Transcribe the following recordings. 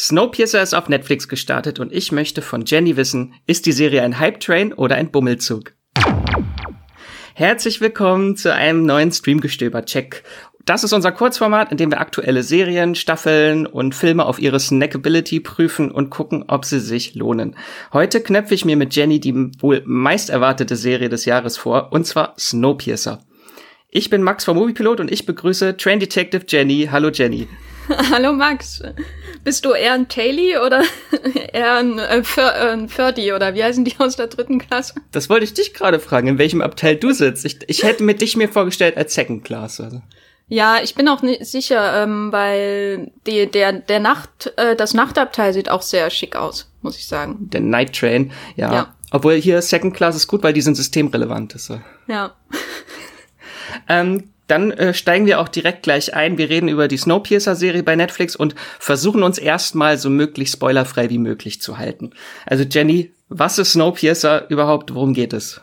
Snowpiercer ist auf Netflix gestartet und ich möchte von Jenny wissen, ist die Serie ein Hype-Train oder ein Bummelzug? Herzlich willkommen zu einem neuen Streamgestöber-Check. Das ist unser Kurzformat, in dem wir aktuelle Serien, Staffeln und Filme auf ihre Snackability prüfen und gucken, ob sie sich lohnen. Heute knöpfe ich mir mit Jenny die wohl meist erwartete Serie des Jahres vor, und zwar Snowpiercer. Ich bin Max vom Moviepilot und ich begrüße Train Detective Jenny. Hallo Jenny. Hallo Max. Bist du eher ein Taily oder eher ein, äh, äh, Ferdi oder wie heißen die aus der dritten Klasse? Das wollte ich dich gerade fragen, in welchem Abteil du sitzt. Ich, ich hätte mit dich mir vorgestellt als Second Class. Also. Ja, ich bin auch nicht sicher, ähm, weil die, der, der Nacht, äh, das Nachtabteil sieht auch sehr schick aus, muss ich sagen. Der Night Train, ja. ja. Obwohl hier Second Class ist gut, weil die sind systemrelevant. So. Ja. ähm, dann äh, steigen wir auch direkt gleich ein. Wir reden über die Snowpiercer-Serie bei Netflix und versuchen uns erstmal so möglich spoilerfrei wie möglich zu halten. Also Jenny, was ist Snowpiercer überhaupt? Worum geht es?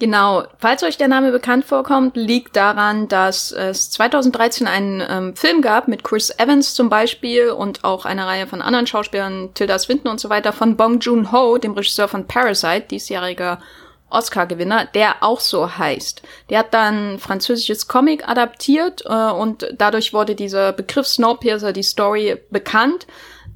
Genau, falls euch der Name bekannt vorkommt, liegt daran, dass es 2013 einen ähm, Film gab mit Chris Evans zum Beispiel und auch eine Reihe von anderen Schauspielern, Tilda Swinton und so weiter, von Bong Joon-ho, dem Regisseur von Parasite, diesjähriger Oscar-Gewinner, der auch so heißt. Der hat dann französisches Comic adaptiert äh, und dadurch wurde dieser Begriff Snowpiercer, die Story, bekannt.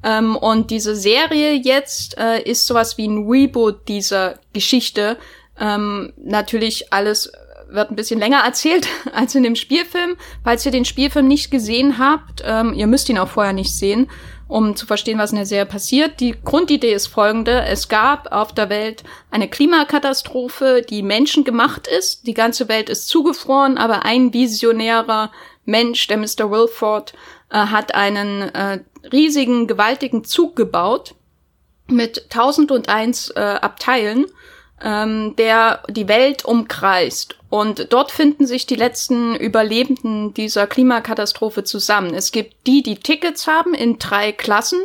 Ähm, und diese Serie jetzt äh, ist sowas wie ein Reboot dieser Geschichte. Ähm, natürlich alles wird ein bisschen länger erzählt als in dem Spielfilm. Falls ihr den Spielfilm nicht gesehen habt, ähm, ihr müsst ihn auch vorher nicht sehen, um zu verstehen, was in der Serie passiert. Die Grundidee ist folgende. Es gab auf der Welt eine Klimakatastrophe, die menschengemacht ist. Die ganze Welt ist zugefroren, aber ein visionärer Mensch, der Mr. Wilford, äh, hat einen äh, riesigen, gewaltigen Zug gebaut mit 1001 äh, Abteilen ähm, der die Welt umkreist. Und dort finden sich die letzten Überlebenden dieser Klimakatastrophe zusammen. Es gibt die, die Tickets haben in drei Klassen.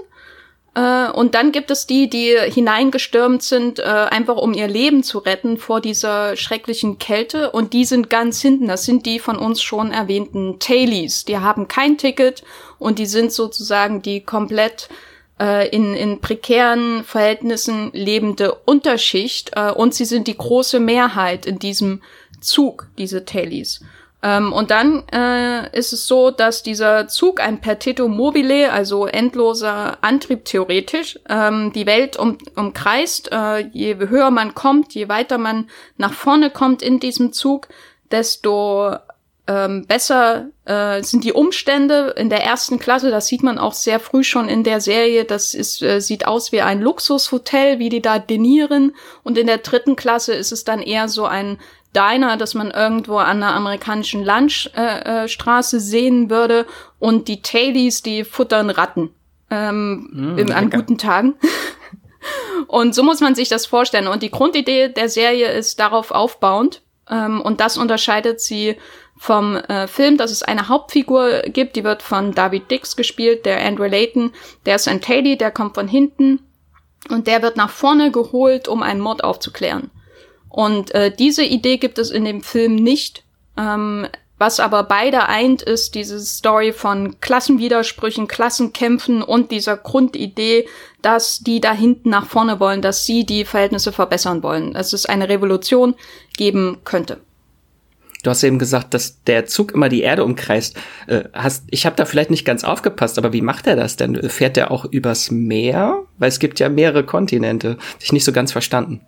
Äh, und dann gibt es die, die hineingestürmt sind, äh, einfach um ihr Leben zu retten vor dieser schrecklichen Kälte. Und die sind ganz hinten. Das sind die von uns schon erwähnten Tailies. Die haben kein Ticket und die sind sozusagen die komplett äh, in, in prekären Verhältnissen lebende Unterschicht äh, und sie sind die große Mehrheit in diesem Zug, diese Tailies. Ähm, und dann äh, ist es so, dass dieser Zug ein Perpetuum mobile, also endloser Antrieb theoretisch, ähm, die Welt um, umkreist. Äh, je höher man kommt, je weiter man nach vorne kommt in diesem Zug, desto ähm, besser äh, sind die Umstände in der ersten Klasse. Das sieht man auch sehr früh schon in der Serie. Das ist, äh, sieht aus wie ein Luxushotel, wie die da denieren. Und in der dritten Klasse ist es dann eher so ein Diner, das man irgendwo an der amerikanischen Landstraße äh, äh, sehen würde. Und die Tailies, die futtern Ratten ähm, mm, an guten Tagen. und so muss man sich das vorstellen. Und die Grundidee der Serie ist darauf aufbauend. Ähm, und das unterscheidet sie vom äh, Film, dass es eine Hauptfigur gibt, die wird von David Dix gespielt, der Andrew Layton, der ist ein Teddy, der kommt von hinten und der wird nach vorne geholt, um einen Mord aufzuklären. Und äh, diese Idee gibt es in dem Film nicht. Ähm, was aber beide eint, ist diese Story von Klassenwidersprüchen, Klassenkämpfen und dieser Grundidee, dass die da hinten nach vorne wollen, dass sie die Verhältnisse verbessern wollen, dass es eine Revolution geben könnte. Du hast eben gesagt, dass der Zug immer die Erde umkreist. Äh, hast, ich habe da vielleicht nicht ganz aufgepasst, aber wie macht er das denn? Fährt er auch übers Meer? Weil es gibt ja mehrere Kontinente. Ich nicht so ganz verstanden.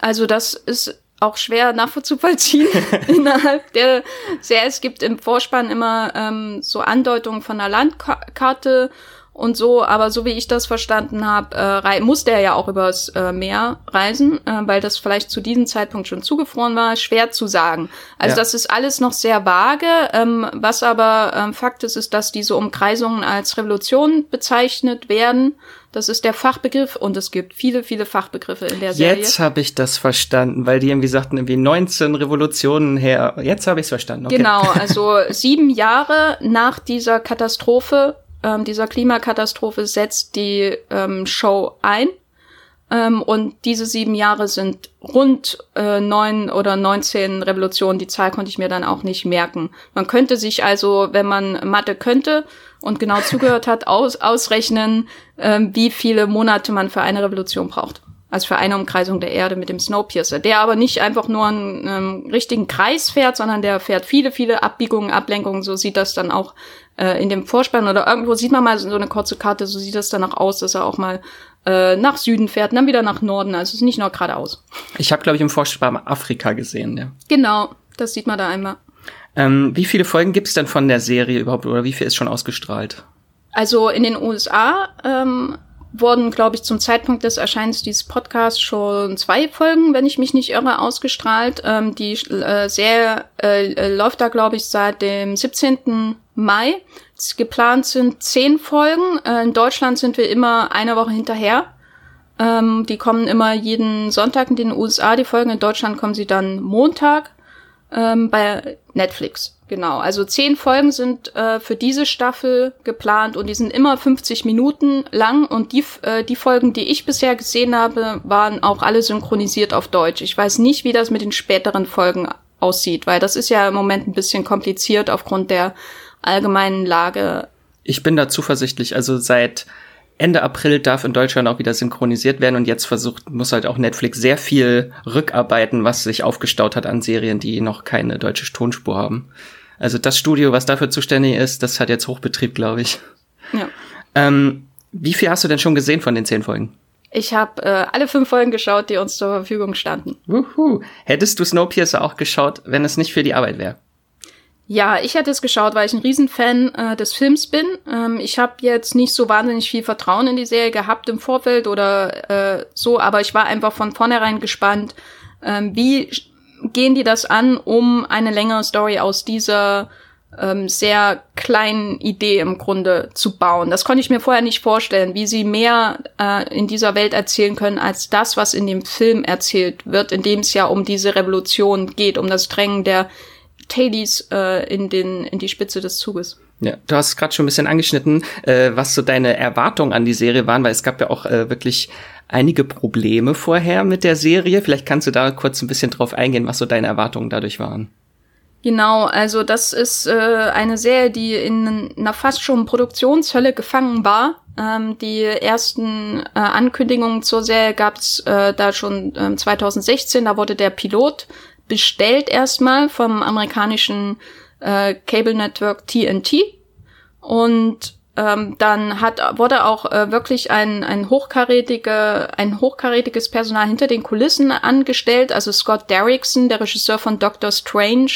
Also das ist auch schwer nachvollziehen innerhalb der Serie. Es gibt im Vorspann immer ähm, so Andeutungen von einer Landkarte und so, aber so wie ich das verstanden habe, äh, muss der ja auch übers äh, Meer reisen, äh, weil das vielleicht zu diesem Zeitpunkt schon zugefroren war, schwer zu sagen. Also ja. das ist alles noch sehr vage. Ähm, was aber ähm, Fakt ist, ist, dass diese Umkreisungen als Revolution bezeichnet werden. Das ist der Fachbegriff und es gibt viele, viele Fachbegriffe in der Serie. Jetzt habe ich das verstanden, weil die irgendwie sagten, irgendwie 19 Revolutionen her. Jetzt habe ich es verstanden. Okay. Genau, also sieben Jahre nach dieser Katastrophe ähm, dieser Klimakatastrophe setzt die ähm, Show ein. Ähm, und diese sieben Jahre sind rund äh, neun oder neunzehn Revolutionen. Die Zahl konnte ich mir dann auch nicht merken. Man könnte sich also, wenn man Mathe könnte und genau zugehört hat, aus, ausrechnen, ähm, wie viele Monate man für eine Revolution braucht. Also für eine Umkreisung der Erde mit dem Snowpiercer, der aber nicht einfach nur einen ähm, richtigen Kreis fährt, sondern der fährt viele, viele Abbiegungen, Ablenkungen. So sieht das dann auch äh, in dem Vorspann oder irgendwo sieht man mal so eine kurze Karte, so sieht das dann auch aus, dass er auch mal äh, nach Süden fährt und dann wieder nach Norden. Also es ist nicht nur geradeaus. Ich habe, glaube ich, im Vorspann Afrika gesehen, ja. Genau, das sieht man da einmal. Ähm, wie viele Folgen gibt es denn von der Serie überhaupt oder wie viel ist schon ausgestrahlt? Also in den USA ähm, wurden, glaube ich, zum Zeitpunkt des Erscheinens dieses Podcasts schon zwei Folgen, wenn ich mich nicht irre, ausgestrahlt. Ähm, die äh, Serie äh, läuft da, glaube ich, seit dem 17. Mai. Geplant sind zehn Folgen. Äh, in Deutschland sind wir immer eine Woche hinterher. Ähm, die kommen immer jeden Sonntag in den USA, die Folgen. In Deutschland kommen sie dann Montag ähm, bei Netflix. Genau, also zehn Folgen sind äh, für diese Staffel geplant und die sind immer 50 Minuten lang und die, äh, die Folgen, die ich bisher gesehen habe, waren auch alle synchronisiert auf Deutsch. Ich weiß nicht, wie das mit den späteren Folgen aussieht, weil das ist ja im Moment ein bisschen kompliziert aufgrund der allgemeinen Lage. Ich bin da zuversichtlich, also seit Ende April darf in Deutschland auch wieder synchronisiert werden und jetzt versucht, muss halt auch Netflix sehr viel rückarbeiten, was sich aufgestaut hat an Serien, die noch keine deutsche Tonspur haben. Also das Studio, was dafür zuständig ist, das hat jetzt Hochbetrieb, glaube ich. Ja. Ähm, wie viel hast du denn schon gesehen von den zehn Folgen? Ich habe äh, alle fünf Folgen geschaut, die uns zur Verfügung standen. Wuhu. Hättest du Snowpiercer auch geschaut, wenn es nicht für die Arbeit wäre? Ja, ich hätte es geschaut, weil ich ein Riesenfan äh, des Films bin. Ähm, ich habe jetzt nicht so wahnsinnig viel Vertrauen in die Serie gehabt im Vorfeld oder äh, so, aber ich war einfach von vornherein gespannt, ähm, wie gehen die das an, um eine längere Story aus dieser ähm, sehr kleinen Idee im Grunde zu bauen. Das konnte ich mir vorher nicht vorstellen, wie sie mehr äh, in dieser Welt erzählen können als das, was in dem Film erzählt wird, in dem es ja um diese Revolution geht, um das Drängen der Tailies äh, in, den, in die Spitze des Zuges. Ja, du hast gerade schon ein bisschen angeschnitten, äh, was so deine Erwartungen an die Serie waren, weil es gab ja auch äh, wirklich einige Probleme vorher mit der Serie. Vielleicht kannst du da kurz ein bisschen drauf eingehen, was so deine Erwartungen dadurch waren. Genau, also das ist äh, eine Serie, die in einer fast schon Produktionshölle gefangen war. Ähm, die ersten äh, Ankündigungen zur Serie gab es äh, da schon äh, 2016. Da wurde der Pilot bestellt erstmal vom amerikanischen äh, Cable Network TNT und ähm, dann hat wurde auch äh, wirklich ein ein hochkarätige ein hochkarätiges Personal hinter den Kulissen angestellt, also Scott Derrickson, der Regisseur von Doctor Strange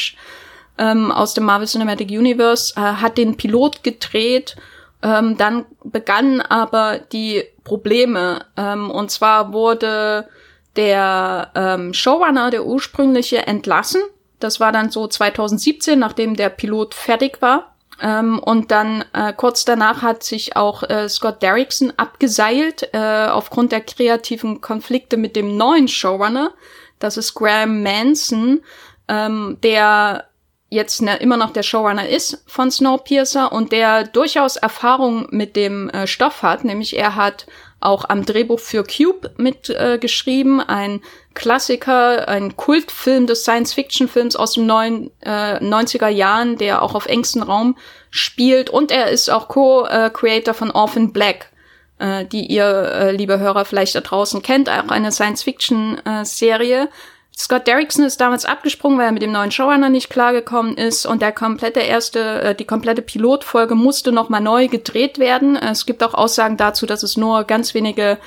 ähm, aus dem Marvel Cinematic Universe, äh, hat den Pilot gedreht. Ähm, dann begannen aber die Probleme. Ähm, und zwar wurde der ähm, Showrunner, der ursprüngliche, entlassen. Das war dann so 2017, nachdem der Pilot fertig war. Ähm, und dann äh, kurz danach hat sich auch äh, Scott Derrickson abgeseilt äh, aufgrund der kreativen Konflikte mit dem neuen Showrunner. Das ist Graham Manson, ähm, der jetzt ne, immer noch der Showrunner ist von Snowpiercer und der durchaus Erfahrung mit dem äh, Stoff hat. Nämlich er hat auch am Drehbuch für Cube mitgeschrieben, äh, ein Klassiker, ein Kultfilm des Science-Fiction-Films aus den neuen, äh, 90er Jahren, der auch auf engstem Raum spielt. Und er ist auch Co-Creator von Orphan Black, äh, die ihr, äh, liebe Hörer, vielleicht da draußen kennt, auch eine Science-Fiction-Serie. Äh, Scott Derrickson ist damals abgesprungen, weil er mit dem neuen Showrunner nicht klargekommen ist und der komplette erste, äh, die komplette Pilotfolge musste nochmal neu gedreht werden. Es gibt auch Aussagen dazu, dass es nur ganz wenige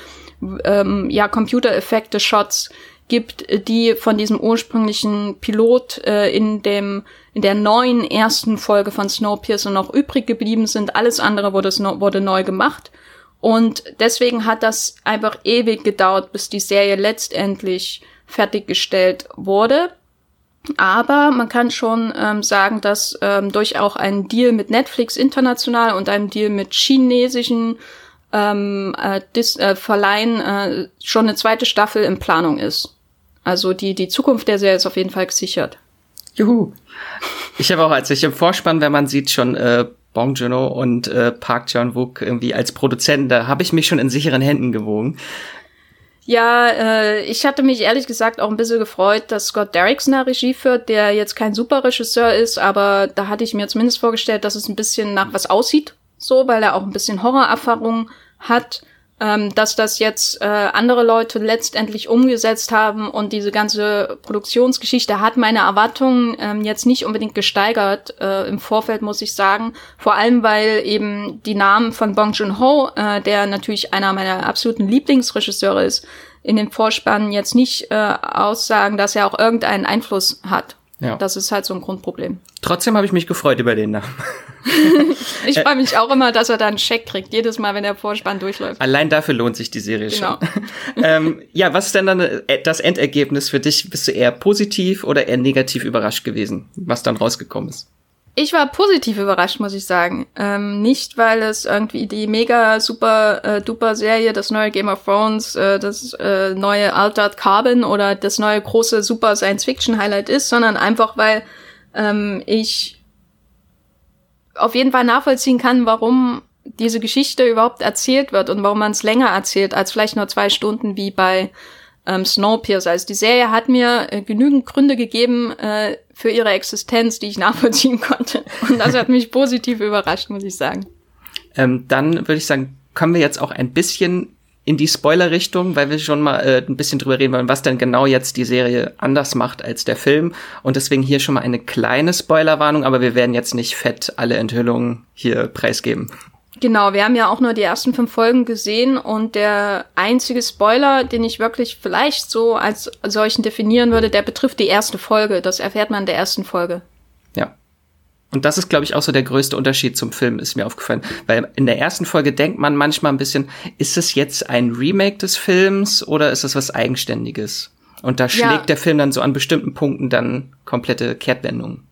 ähm, ja, Computereffekte, Shots gibt, die von diesem ursprünglichen Pilot äh, in dem in der neuen ersten Folge von Snowpiercer noch übrig geblieben sind. Alles andere wurde, wurde neu gemacht. Und deswegen hat das einfach ewig gedauert, bis die Serie letztendlich fertiggestellt wurde. Aber man kann schon ähm, sagen, dass ähm, durch auch einen Deal mit Netflix international und einem Deal mit chinesischen ähm, äh, Dis äh, Verleihen äh, schon eine zweite Staffel in Planung ist. Also die, die Zukunft der Serie ist auf jeden Fall gesichert. Juhu. Ich habe auch, als ich im Vorspann, wenn man sieht, schon äh, Bong Joon-ho und äh, Park Chan-wook irgendwie als Produzenten, da habe ich mich schon in sicheren Händen gewogen. Ja, äh, ich hatte mich ehrlich gesagt auch ein bisschen gefreut, dass Scott Derrickson da Regie führt, der jetzt kein super Regisseur ist, aber da hatte ich mir zumindest vorgestellt, dass es ein bisschen nach was aussieht, so, weil er auch ein bisschen Horrorerfahrung hat ähm, dass das jetzt äh, andere Leute letztendlich umgesetzt haben und diese ganze Produktionsgeschichte hat meine Erwartungen ähm, jetzt nicht unbedingt gesteigert äh, im Vorfeld, muss ich sagen. Vor allem, weil eben die Namen von Bong Joon-ho, äh, der natürlich einer meiner absoluten Lieblingsregisseure ist, in den Vorspannen jetzt nicht äh, aussagen, dass er auch irgendeinen Einfluss hat. Ja. Das ist halt so ein Grundproblem. Trotzdem habe ich mich gefreut über den Namen. ich freue mich auch immer, dass er da einen Scheck kriegt, jedes Mal, wenn der Vorspann durchläuft. Allein dafür lohnt sich die Serie genau. schon. ähm, ja, was ist denn dann äh, das Endergebnis für dich? Bist du eher positiv oder eher negativ überrascht gewesen, was dann rausgekommen ist? Ich war positiv überrascht, muss ich sagen. Ähm, nicht, weil es irgendwie die mega super äh, duper Serie, das neue Game of Thrones, äh, das äh, neue Altered Carbon oder das neue große super Science Fiction Highlight ist, sondern einfach, weil ähm, ich auf jeden Fall nachvollziehen kann, warum diese Geschichte überhaupt erzählt wird und warum man es länger erzählt als vielleicht nur zwei Stunden wie bei ähm, Snowpiercer. Also die Serie hat mir äh, genügend Gründe gegeben äh, für ihre Existenz, die ich nachvollziehen konnte. Und das hat mich positiv überrascht, muss ich sagen. Ähm, dann würde ich sagen, kommen wir jetzt auch ein bisschen in die Spoiler-Richtung, weil wir schon mal äh, ein bisschen drüber reden wollen, was denn genau jetzt die Serie anders macht als der Film. Und deswegen hier schon mal eine kleine Spoilerwarnung, aber wir werden jetzt nicht fett alle Enthüllungen hier preisgeben. Genau, wir haben ja auch nur die ersten fünf Folgen gesehen und der einzige Spoiler, den ich wirklich vielleicht so als solchen definieren würde, der betrifft die erste Folge. Das erfährt man in der ersten Folge. Ja. Und das ist, glaube ich, auch so der größte Unterschied zum Film, ist mir aufgefallen. Weil in der ersten Folge denkt man manchmal ein bisschen, ist es jetzt ein Remake des Films oder ist es was Eigenständiges? Und da schlägt ja. der Film dann so an bestimmten Punkten dann komplette Kehrtwendungen.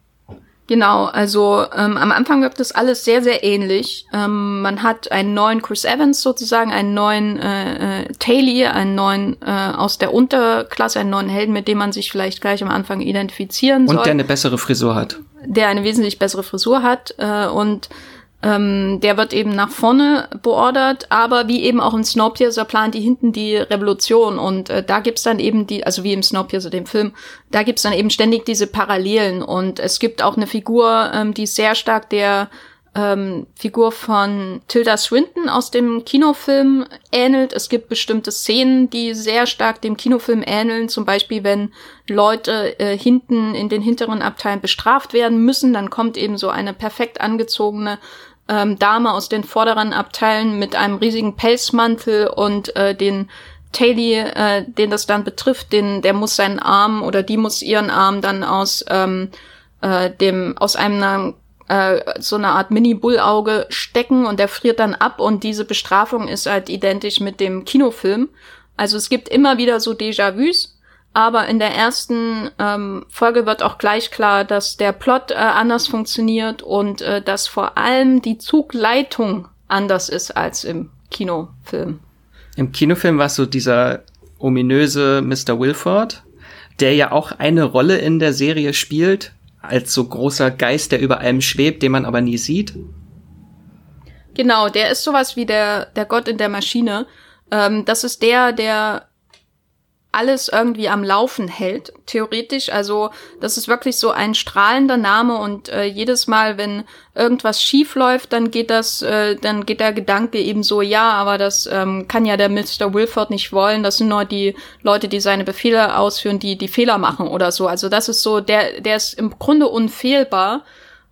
Genau, also ähm, am Anfang wirkt das alles sehr, sehr ähnlich. Ähm, man hat einen neuen Chris Evans sozusagen, einen neuen äh, äh, Taylor, einen neuen äh, aus der Unterklasse, einen neuen Helden, mit dem man sich vielleicht gleich am Anfang identifizieren soll. Und der eine bessere Frisur hat. Der eine wesentlich bessere Frisur hat äh, und ähm, der wird eben nach vorne beordert, aber wie eben auch im Snowpiercer plant die hinten die Revolution und äh, da gibt's dann eben die, also wie im Snowpiercer, dem Film, da gibt's dann eben ständig diese Parallelen und es gibt auch eine Figur, ähm, die sehr stark der ähm, Figur von Tilda Swinton aus dem Kinofilm ähnelt. Es gibt bestimmte Szenen, die sehr stark dem Kinofilm ähneln. Zum Beispiel, wenn Leute äh, hinten in den hinteren Abteilen bestraft werden müssen, dann kommt eben so eine perfekt angezogene ähm, Dame aus den vorderen Abteilen mit einem riesigen Pelzmantel und äh, den Taylor, äh, den das dann betrifft, den, der muss seinen Arm oder die muss ihren Arm dann aus ähm, äh, dem aus einem äh, so eine Art Mini-Bullauge stecken und der friert dann ab und diese Bestrafung ist halt identisch mit dem Kinofilm. Also es gibt immer wieder so Déjà-vus aber in der ersten ähm, Folge wird auch gleich klar, dass der Plot äh, anders funktioniert und äh, dass vor allem die Zugleitung anders ist als im Kinofilm. Im Kinofilm war es so dieser ominöse Mr. Wilford, der ja auch eine Rolle in der Serie spielt, als so großer Geist, der über allem schwebt, den man aber nie sieht. Genau, der ist sowas wie der, der Gott in der Maschine. Ähm, das ist der, der alles irgendwie am Laufen hält, theoretisch. Also das ist wirklich so ein strahlender Name und äh, jedes Mal, wenn irgendwas schief läuft, dann geht das, äh, dann geht der Gedanke eben so, ja, aber das ähm, kann ja der Mr. Wilford nicht wollen. Das sind nur die Leute, die seine Befehle ausführen, die die Fehler machen oder so. Also das ist so, der, der ist im Grunde unfehlbar.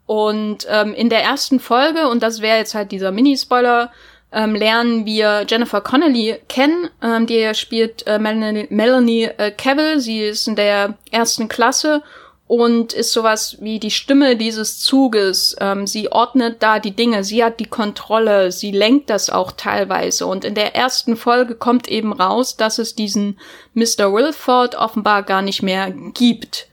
Und ähm, in der ersten Folge, und das wäre jetzt halt dieser Mini-Spoiler, ähm, lernen wir Jennifer Connelly kennen. Ähm, die spielt äh, Melanie, Melanie äh, Cavill. Sie ist in der ersten Klasse und ist sowas wie die Stimme dieses Zuges. Ähm, sie ordnet da die Dinge, sie hat die Kontrolle, sie lenkt das auch teilweise. Und in der ersten Folge kommt eben raus, dass es diesen Mr. Wilford offenbar gar nicht mehr gibt.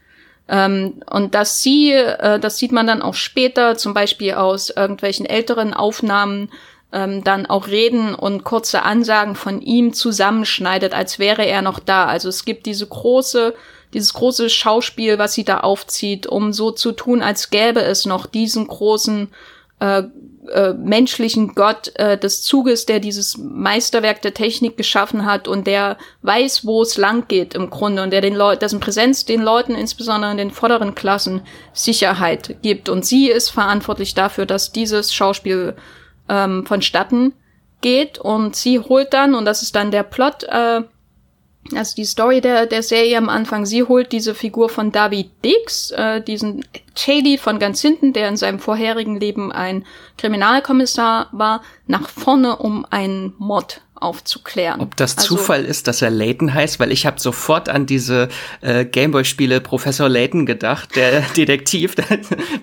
Ähm, und dass sie, äh, das sieht man dann auch später, zum Beispiel aus irgendwelchen älteren Aufnahmen ähm, dann auch Reden und kurze Ansagen von ihm zusammenschneidet, als wäre er noch da. Also es gibt diese große, dieses große Schauspiel, was sie da aufzieht, um so zu tun, als gäbe es noch diesen großen äh, äh, menschlichen Gott äh, des Zuges, der dieses Meisterwerk der Technik geschaffen hat und der weiß, wo es lang geht im Grunde und der den Leuten, dessen Präsenz den Leuten, insbesondere in den vorderen Klassen, Sicherheit gibt. Und sie ist verantwortlich dafür, dass dieses Schauspiel ähm, vonstatten geht und sie holt dann, und das ist dann der Plot, äh, also die Story der, der Serie am Anfang, sie holt diese Figur von David Dix, äh, diesen Shady von ganz hinten, der in seinem vorherigen Leben ein Kriminalkommissar war, nach vorne, um einen Mord aufzuklären. Ob das also, Zufall ist, dass er Layton heißt, weil ich habe sofort an diese äh, Gameboy-Spiele Professor Layton gedacht, der Detektiv. Da,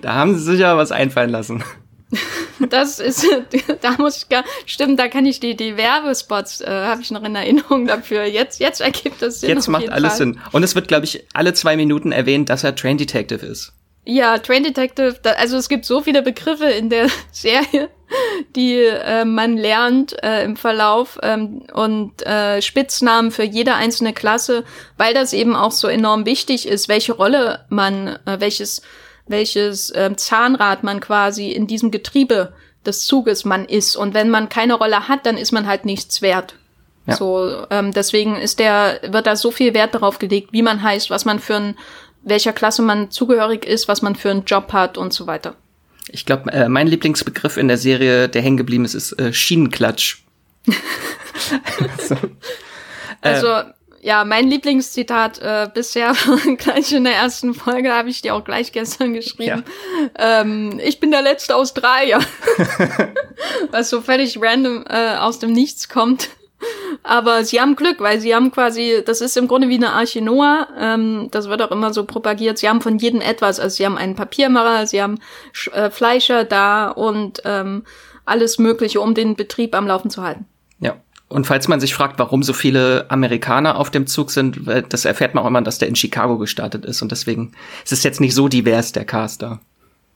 da haben sie sich ja was einfallen lassen. Das ist, da muss ich gar, stimmt, da kann ich die, die Werbespots, äh, habe ich noch in Erinnerung dafür. Jetzt, jetzt ergibt das Sinn. Jetzt macht alles Fall. Sinn. Und es wird, glaube ich, alle zwei Minuten erwähnt, dass er Train Detective ist. Ja, Train Detective, da, also es gibt so viele Begriffe in der Serie, die äh, man lernt äh, im Verlauf ähm, und äh, Spitznamen für jede einzelne Klasse, weil das eben auch so enorm wichtig ist, welche Rolle man, äh, welches welches äh, Zahnrad man quasi in diesem Getriebe des Zuges man ist. Und wenn man keine Rolle hat, dann ist man halt nichts wert. Ja. So, ähm, deswegen ist der, wird da so viel Wert darauf gelegt, wie man heißt, was man für ein, welcher Klasse man zugehörig ist, was man für einen Job hat und so weiter. Ich glaube, äh, mein Lieblingsbegriff in der Serie, der hängen geblieben ist, ist äh, Schienenklatsch. so. Also, äh, ja, mein Lieblingszitat äh, bisher, gleich in der ersten Folge, habe ich dir auch gleich gestern geschrieben. Ja. Ähm, ich bin der Letzte aus drei. Was so völlig random äh, aus dem Nichts kommt. Aber sie haben Glück, weil sie haben quasi, das ist im Grunde wie eine Arche Noah, ähm, das wird auch immer so propagiert, sie haben von jedem etwas. Also sie haben einen Papiermacher, sie haben äh, Fleischer da und ähm, alles Mögliche, um den Betrieb am Laufen zu halten. Und falls man sich fragt, warum so viele Amerikaner auf dem Zug sind, das erfährt man auch immer, dass der in Chicago gestartet ist. Und deswegen ist es jetzt nicht so divers, der Cast da.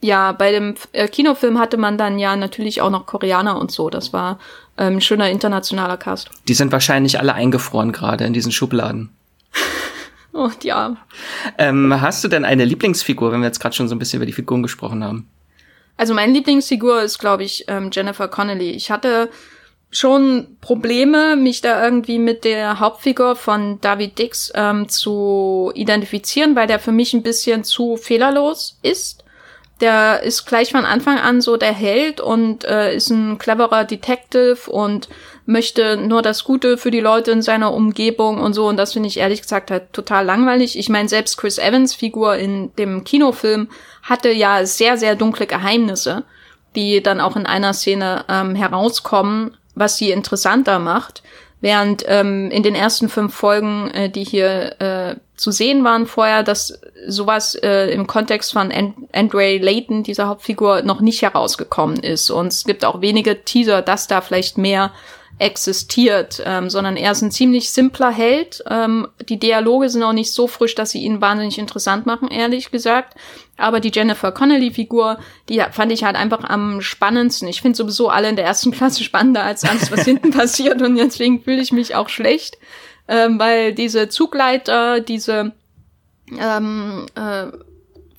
Ja, bei dem äh, Kinofilm hatte man dann ja natürlich auch noch Koreaner und so. Das war ähm, schöner internationaler Cast. Die sind wahrscheinlich alle eingefroren gerade in diesen Schubladen. oh, ja. Ähm, hast du denn eine Lieblingsfigur, wenn wir jetzt gerade schon so ein bisschen über die Figuren gesprochen haben? Also meine Lieblingsfigur ist, glaube ich, ähm, Jennifer Connelly. Ich hatte schon Probleme, mich da irgendwie mit der Hauptfigur von David Dix ähm, zu identifizieren, weil der für mich ein bisschen zu fehlerlos ist. Der ist gleich von Anfang an so der Held und äh, ist ein cleverer Detective und möchte nur das Gute für die Leute in seiner Umgebung und so. Und das finde ich ehrlich gesagt halt total langweilig. Ich meine, selbst Chris Evans Figur in dem Kinofilm hatte ja sehr, sehr dunkle Geheimnisse, die dann auch in einer Szene ähm, herauskommen was sie interessanter macht. Während ähm, in den ersten fünf Folgen, äh, die hier äh, zu sehen waren vorher, dass sowas äh, im Kontext von And Andre Layton, dieser Hauptfigur, noch nicht herausgekommen ist. Und es gibt auch wenige Teaser, dass da vielleicht mehr existiert, ähm, sondern er ist ein ziemlich simpler Held. Ähm, die Dialoge sind auch nicht so frisch, dass sie ihn wahnsinnig interessant machen, ehrlich gesagt. Aber die Jennifer Connelly-Figur, die fand ich halt einfach am spannendsten. Ich finde sowieso alle in der ersten Klasse spannender als alles, was hinten passiert. Und deswegen fühle ich mich auch schlecht, ähm, weil diese Zugleiter, diese ähm, äh,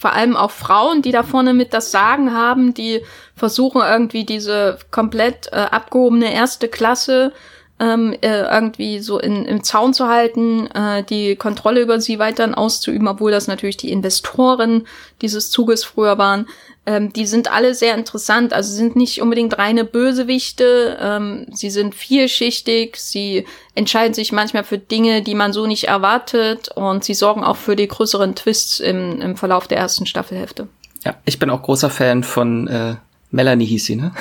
vor allem auch Frauen, die da vorne mit das Sagen haben, die versuchen irgendwie diese komplett äh, abgehobene erste Klasse ähm, äh, irgendwie so in, im Zaun zu halten, äh, die Kontrolle über sie weiterhin auszuüben, obwohl das natürlich die Investoren dieses Zuges früher waren. Ähm, die sind alle sehr interessant, also sind nicht unbedingt reine Bösewichte, ähm, sie sind vielschichtig, sie entscheiden sich manchmal für Dinge, die man so nicht erwartet und sie sorgen auch für die größeren Twists im, im Verlauf der ersten Staffelhälfte. Ja, ich bin auch großer Fan von äh, Melanie hieß sie, ne?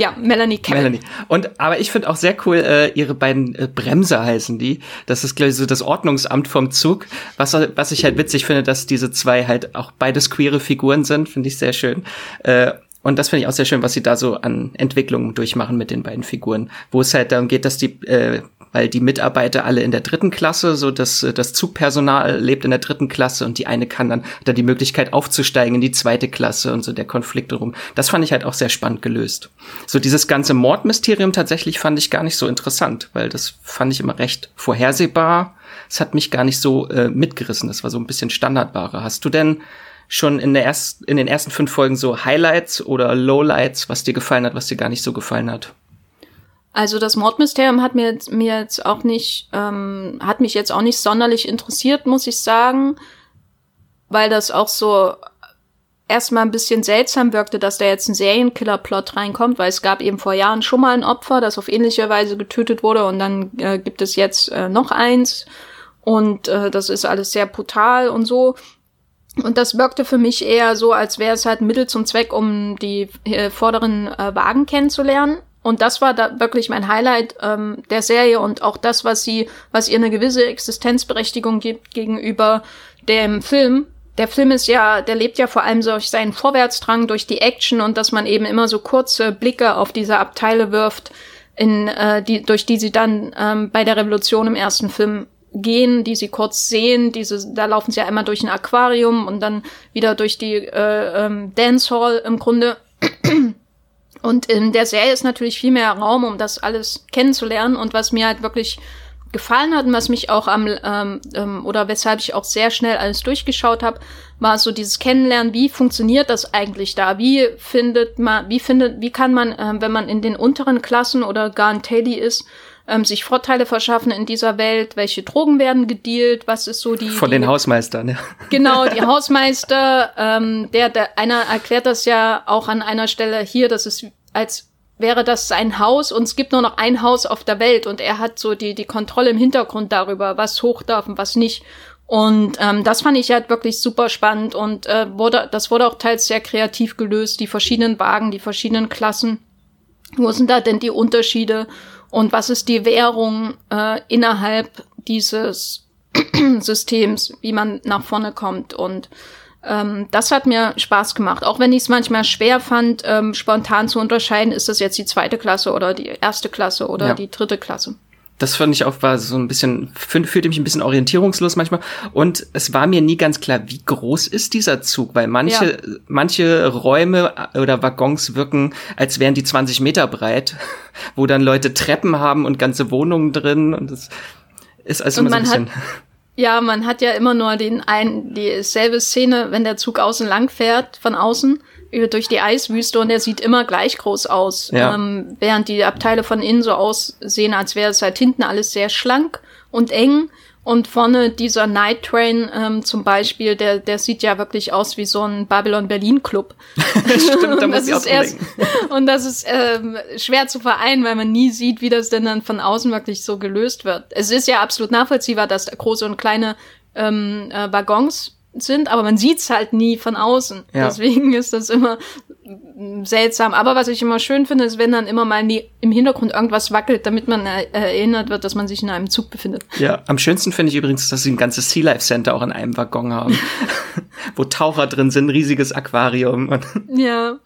Ja, Melanie Campbell. Melanie. Und aber ich finde auch sehr cool, äh, ihre beiden äh, Bremser heißen die. Das ist glaube ich so das Ordnungsamt vom Zug. Was was ich halt witzig finde, dass diese zwei halt auch beides queere Figuren sind, finde ich sehr schön. Äh, und das finde ich auch sehr schön, was sie da so an Entwicklungen durchmachen mit den beiden Figuren, wo es halt darum geht, dass die äh, weil die Mitarbeiter alle in der dritten Klasse, so dass das Zugpersonal lebt in der dritten Klasse und die eine kann dann dann die Möglichkeit aufzusteigen in die zweite Klasse und so der Konflikt darum. Das fand ich halt auch sehr spannend gelöst. So dieses ganze Mordmysterium tatsächlich fand ich gar nicht so interessant, weil das fand ich immer recht vorhersehbar. Es hat mich gar nicht so äh, mitgerissen. Das war so ein bisschen Standardware. Hast du denn schon in, der erst, in den ersten fünf Folgen so Highlights oder Lowlights, was dir gefallen hat, was dir gar nicht so gefallen hat? Also das Mordmysterium hat mir jetzt, mir jetzt auch nicht, ähm, hat mich jetzt auch nicht sonderlich interessiert, muss ich sagen, weil das auch so erstmal ein bisschen seltsam wirkte, dass da jetzt ein Serienkiller-Plot reinkommt, weil es gab eben vor Jahren schon mal ein Opfer, das auf ähnliche Weise getötet wurde und dann äh, gibt es jetzt äh, noch eins und äh, das ist alles sehr brutal und so. Und das wirkte für mich eher so, als wäre es halt Mittel zum Zweck, um die äh, vorderen äh, Wagen kennenzulernen. Und das war da wirklich mein Highlight ähm, der Serie und auch das, was sie, was ihr eine gewisse Existenzberechtigung gibt gegenüber dem Film. Der Film ist ja, der lebt ja vor allem durch seinen Vorwärtsdrang, durch die Action und dass man eben immer so kurze Blicke auf diese Abteile wirft, in äh, die, durch die sie dann ähm, bei der Revolution im ersten Film gehen, die sie kurz sehen. Diese, da laufen sie ja einmal durch ein Aquarium und dann wieder durch die äh, ähm, Dancehall im Grunde. Und in der Serie ist natürlich viel mehr Raum, um das alles kennenzulernen. Und was mir halt wirklich gefallen hat und was mich auch am ähm, ähm, oder weshalb ich auch sehr schnell alles durchgeschaut habe, war so dieses Kennenlernen, wie funktioniert das eigentlich da? Wie findet man, wie findet, wie kann man, ähm, wenn man in den unteren Klassen oder gar ein Taily ist, ähm, sich Vorteile verschaffen in dieser Welt? Welche Drogen werden gedealt? Was ist so die von die, den Hausmeistern? Ja. Genau, die Hausmeister. Ähm, der, der einer erklärt das ja auch an einer Stelle hier, dass es als wäre das sein Haus und es gibt nur noch ein Haus auf der Welt und er hat so die, die Kontrolle im Hintergrund darüber, was hoch darf und was nicht. Und ähm, das fand ich halt wirklich super spannend und äh, wurde, das wurde auch teils sehr kreativ gelöst, die verschiedenen Wagen, die verschiedenen Klassen. Wo sind da denn die Unterschiede und was ist die Währung äh, innerhalb dieses Systems, wie man nach vorne kommt und ähm, das hat mir Spaß gemacht. Auch wenn ich es manchmal schwer fand, ähm, spontan zu unterscheiden, ist das jetzt die zweite Klasse oder die erste Klasse oder ja. die dritte Klasse. Das fand ich auch war so ein bisschen, fühlte mich ein bisschen orientierungslos manchmal. Und es war mir nie ganz klar, wie groß ist dieser Zug, weil manche, ja. manche Räume oder Waggons wirken, als wären die 20 Meter breit, wo dann Leute Treppen haben und ganze Wohnungen drin und das ist also immer so ein bisschen. Hat ja, man hat ja immer nur den ein, dieselbe Szene, wenn der Zug außen lang fährt, von außen, über, durch die Eiswüste und der sieht immer gleich groß aus. Ja. Ähm, während die Abteile von innen so aussehen, als wäre es halt hinten alles sehr schlank und eng. Und vorne dieser Night Train ähm, zum Beispiel, der, der sieht ja wirklich aus wie so ein Babylon Berlin Club. Stimmt, da muss ich auch erst, Und das ist ähm, schwer zu vereinen, weil man nie sieht, wie das denn dann von außen wirklich so gelöst wird. Es ist ja absolut nachvollziehbar, dass da große und kleine ähm, äh, Waggons sind, aber man sieht's halt nie von außen. Ja. Deswegen ist das immer seltsam. Aber was ich immer schön finde, ist, wenn dann immer mal im Hintergrund irgendwas wackelt, damit man erinnert wird, dass man sich in einem Zug befindet. Ja, am schönsten finde ich übrigens, dass sie ein ganzes Sea Life Center auch in einem Waggon haben, wo Taucher drin sind, riesiges Aquarium. ja.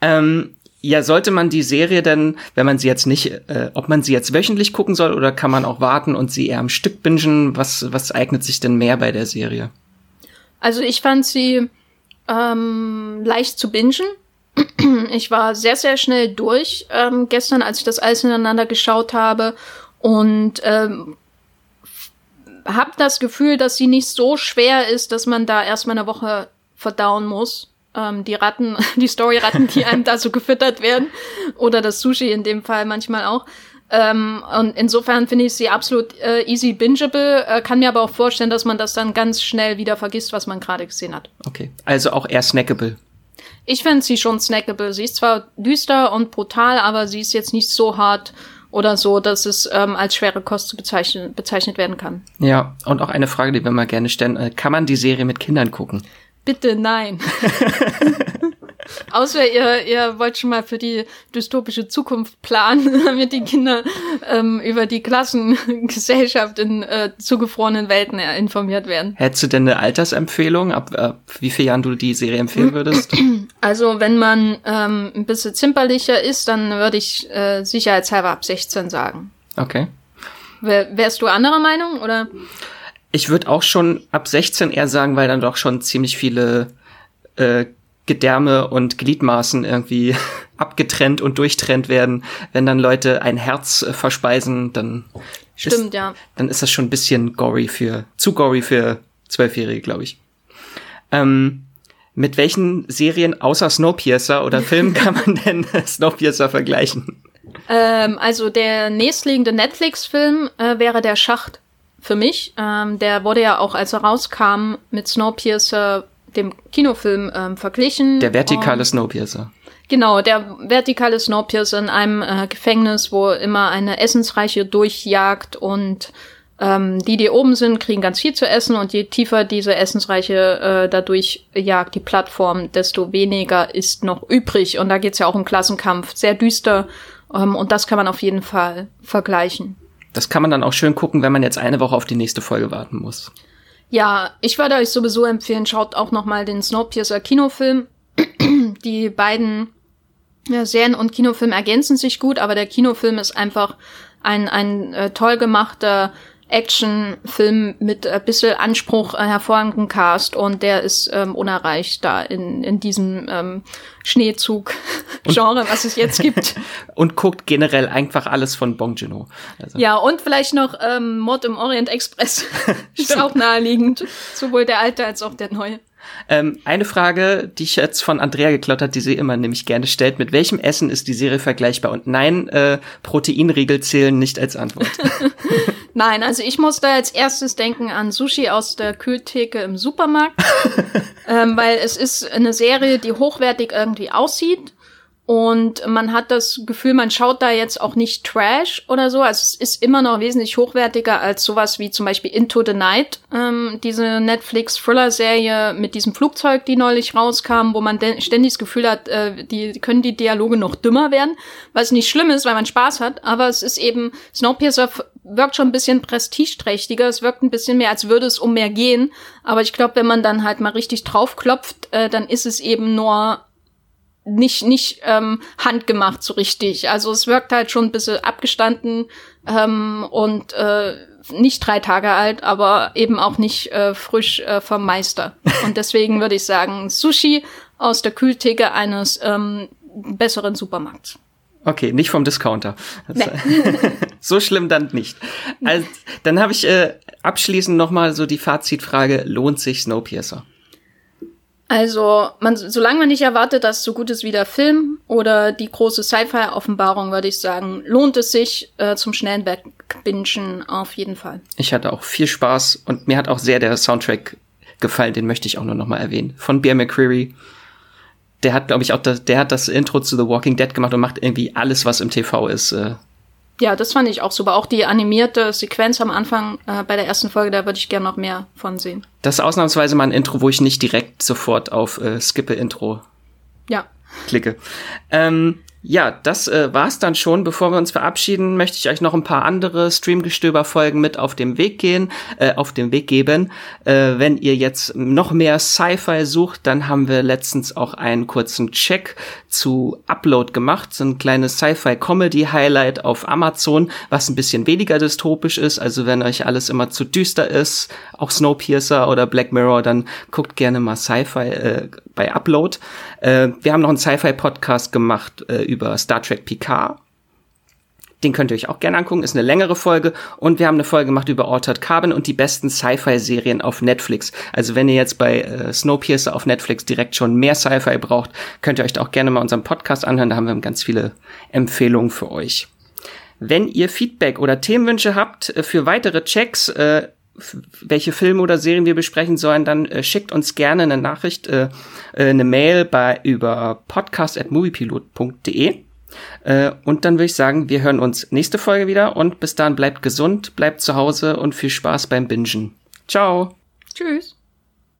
Ähm, ja, sollte man die Serie denn, wenn man sie jetzt nicht, äh, ob man sie jetzt wöchentlich gucken soll oder kann man auch warten und sie eher am Stück bingen? Was, was eignet sich denn mehr bei der Serie? Also ich fand sie ähm, leicht zu bingen. Ich war sehr, sehr schnell durch ähm, gestern, als ich das alles ineinander geschaut habe und ähm, habe das Gefühl, dass sie nicht so schwer ist, dass man da erstmal eine Woche verdauen muss. Ähm, die Ratten, die Story-Ratten, die einem da so gefüttert werden oder das Sushi in dem Fall manchmal auch. Ähm, und insofern finde ich sie absolut äh, easy bingeable, äh, kann mir aber auch vorstellen, dass man das dann ganz schnell wieder vergisst, was man gerade gesehen hat. Okay, also auch eher snackable. Ich finde sie schon snackable. Sie ist zwar düster und brutal, aber sie ist jetzt nicht so hart oder so, dass es ähm, als schwere Kost bezeichnen, bezeichnet werden kann. Ja, und auch eine Frage, die wir mal gerne stellen. Äh, kann man die Serie mit Kindern gucken? Bitte nein. Außer ihr, ihr wollt schon mal für die dystopische Zukunft planen, damit die Kinder ähm, über die Klassengesellschaft in äh, zugefrorenen Welten informiert werden. Hättest du denn eine Altersempfehlung, ab, ab wie vielen Jahren du die Serie empfehlen würdest? Also wenn man ähm, ein bisschen zimperlicher ist, dann würde ich äh, sicherheitshalber ab 16 sagen. Okay. Wär, wärst du anderer Meinung oder? Ich würde auch schon ab 16 eher sagen, weil dann doch schon ziemlich viele äh, Gedärme und Gliedmaßen irgendwie abgetrennt und durchtrennt werden. Wenn dann Leute ein Herz äh, verspeisen, dann Stimmt, ist, ja. Dann ist das schon ein bisschen gory für, zu gory für Zwölfjährige, glaube ich. Ähm, mit welchen Serien außer Snowpiercer oder Filmen kann man denn Snowpiercer vergleichen? Ähm, also der nächstliegende Netflix-Film äh, wäre Der Schacht für mich. Ähm, der wurde ja auch, als er rauskam, mit Snowpiercer, dem Kinofilm, ähm, verglichen. Der vertikale Snowpiercer. Genau, der vertikale Snowpiercer in einem äh, Gefängnis, wo immer eine Essensreiche durchjagt und ähm, die, die oben sind, kriegen ganz viel zu essen und je tiefer diese Essensreiche äh, dadurch jagt, die Plattform, desto weniger ist noch übrig. Und da geht's ja auch um Klassenkampf, sehr düster ähm, und das kann man auf jeden Fall vergleichen. Das kann man dann auch schön gucken, wenn man jetzt eine Woche auf die nächste Folge warten muss. Ja, ich würde euch sowieso empfehlen, schaut auch noch mal den Snowpiercer Kinofilm. die beiden ja, Serien und Kinofilm ergänzen sich gut, aber der Kinofilm ist einfach ein, ein äh, toll gemachter Actionfilm mit ein bisschen Anspruch, äh, hervorragenden Cast und der ist ähm, unerreicht da in, in diesem ähm, Schneezug-Genre, was es jetzt gibt. und guckt generell einfach alles von Bong Joon-ho. Also. Ja, und vielleicht noch ähm, Mord im Orient Express. ist auch naheliegend. Sowohl der alte als auch der neue. Ähm, eine Frage, die ich jetzt von Andrea geklaut hat, die sie immer nämlich gerne stellt. Mit welchem Essen ist die Serie vergleichbar? Und nein, äh, Proteinriegel zählen nicht als Antwort. nein, also ich muss da als erstes denken an Sushi aus der Kühltheke im Supermarkt. ähm, weil es ist eine Serie, die hochwertig irgendwie aussieht und man hat das Gefühl, man schaut da jetzt auch nicht Trash oder so. Also es ist immer noch wesentlich hochwertiger als sowas wie zum Beispiel Into the Night, ähm, diese Netflix-Thriller-Serie mit diesem Flugzeug, die neulich rauskam, wo man ständig das Gefühl hat, äh, die können die Dialoge noch dümmer werden, was nicht schlimm ist, weil man Spaß hat. Aber es ist eben, Snowpiercer wirkt schon ein bisschen prestigeträchtiger. Es wirkt ein bisschen mehr, als würde es um mehr gehen. Aber ich glaube, wenn man dann halt mal richtig draufklopft, äh, dann ist es eben nur nicht, nicht ähm, handgemacht so richtig. Also es wirkt halt schon ein bisschen abgestanden ähm, und äh, nicht drei Tage alt, aber eben auch nicht äh, frisch äh, vom Meister. Und deswegen würde ich sagen, Sushi aus der Kühltheke eines ähm, besseren Supermarkts. Okay, nicht vom Discounter. Nee. so schlimm dann nicht. Also, dann habe ich äh, abschließend noch mal so die Fazitfrage: Lohnt sich Snowpiercer? Also, man, solange man nicht erwartet, dass so gut ist wie der Film oder die große Sci-Fi-Offenbarung, würde ich sagen, lohnt es sich äh, zum schnellen Wegbingen auf jeden Fall. Ich hatte auch viel Spaß und mir hat auch sehr der Soundtrack gefallen, den möchte ich auch nur noch mal erwähnen. Von Bear McCreary. Der hat, glaube ich, auch das, der hat das Intro zu The Walking Dead gemacht und macht irgendwie alles, was im TV ist, äh, ja, das fand ich auch super. Auch die animierte Sequenz am Anfang äh, bei der ersten Folge, da würde ich gerne noch mehr von sehen. Das ist ausnahmsweise mal ein Intro, wo ich nicht direkt sofort auf äh, Skippe Intro ja. klicke. Ähm, ja, das äh, war's dann schon. Bevor wir uns verabschieden, möchte ich euch noch ein paar andere Streamgestöber-Folgen mit auf dem Weg gehen, äh, auf den Weg geben. Äh, wenn ihr jetzt noch mehr Sci-Fi sucht, dann haben wir letztens auch einen kurzen Check zu Upload gemacht, so ein kleines Sci-Fi-Comedy-Highlight auf Amazon, was ein bisschen weniger dystopisch ist. Also wenn euch alles immer zu düster ist, auch Snowpiercer oder Black Mirror, dann guckt gerne mal Sci-Fi äh, bei Upload. Äh, wir haben noch einen Sci-Fi-Podcast gemacht äh, über Star Trek Picard. Den könnt ihr euch auch gerne angucken, ist eine längere Folge. Und wir haben eine Folge gemacht über Altered Carbon und die besten Sci-Fi-Serien auf Netflix. Also wenn ihr jetzt bei äh, Snowpiercer auf Netflix direkt schon mehr Sci-Fi braucht, könnt ihr euch da auch gerne mal unseren Podcast anhören. Da haben wir ganz viele Empfehlungen für euch. Wenn ihr Feedback oder Themenwünsche habt äh, für weitere Checks, äh, welche Filme oder Serien wir besprechen sollen, dann äh, schickt uns gerne eine Nachricht, äh, äh eine Mail bei über podcast@moviepilot.de. Äh, und dann würde ich sagen, wir hören uns nächste Folge wieder und bis dahin bleibt gesund, bleibt zu Hause und viel Spaß beim Bingen. Ciao. Tschüss.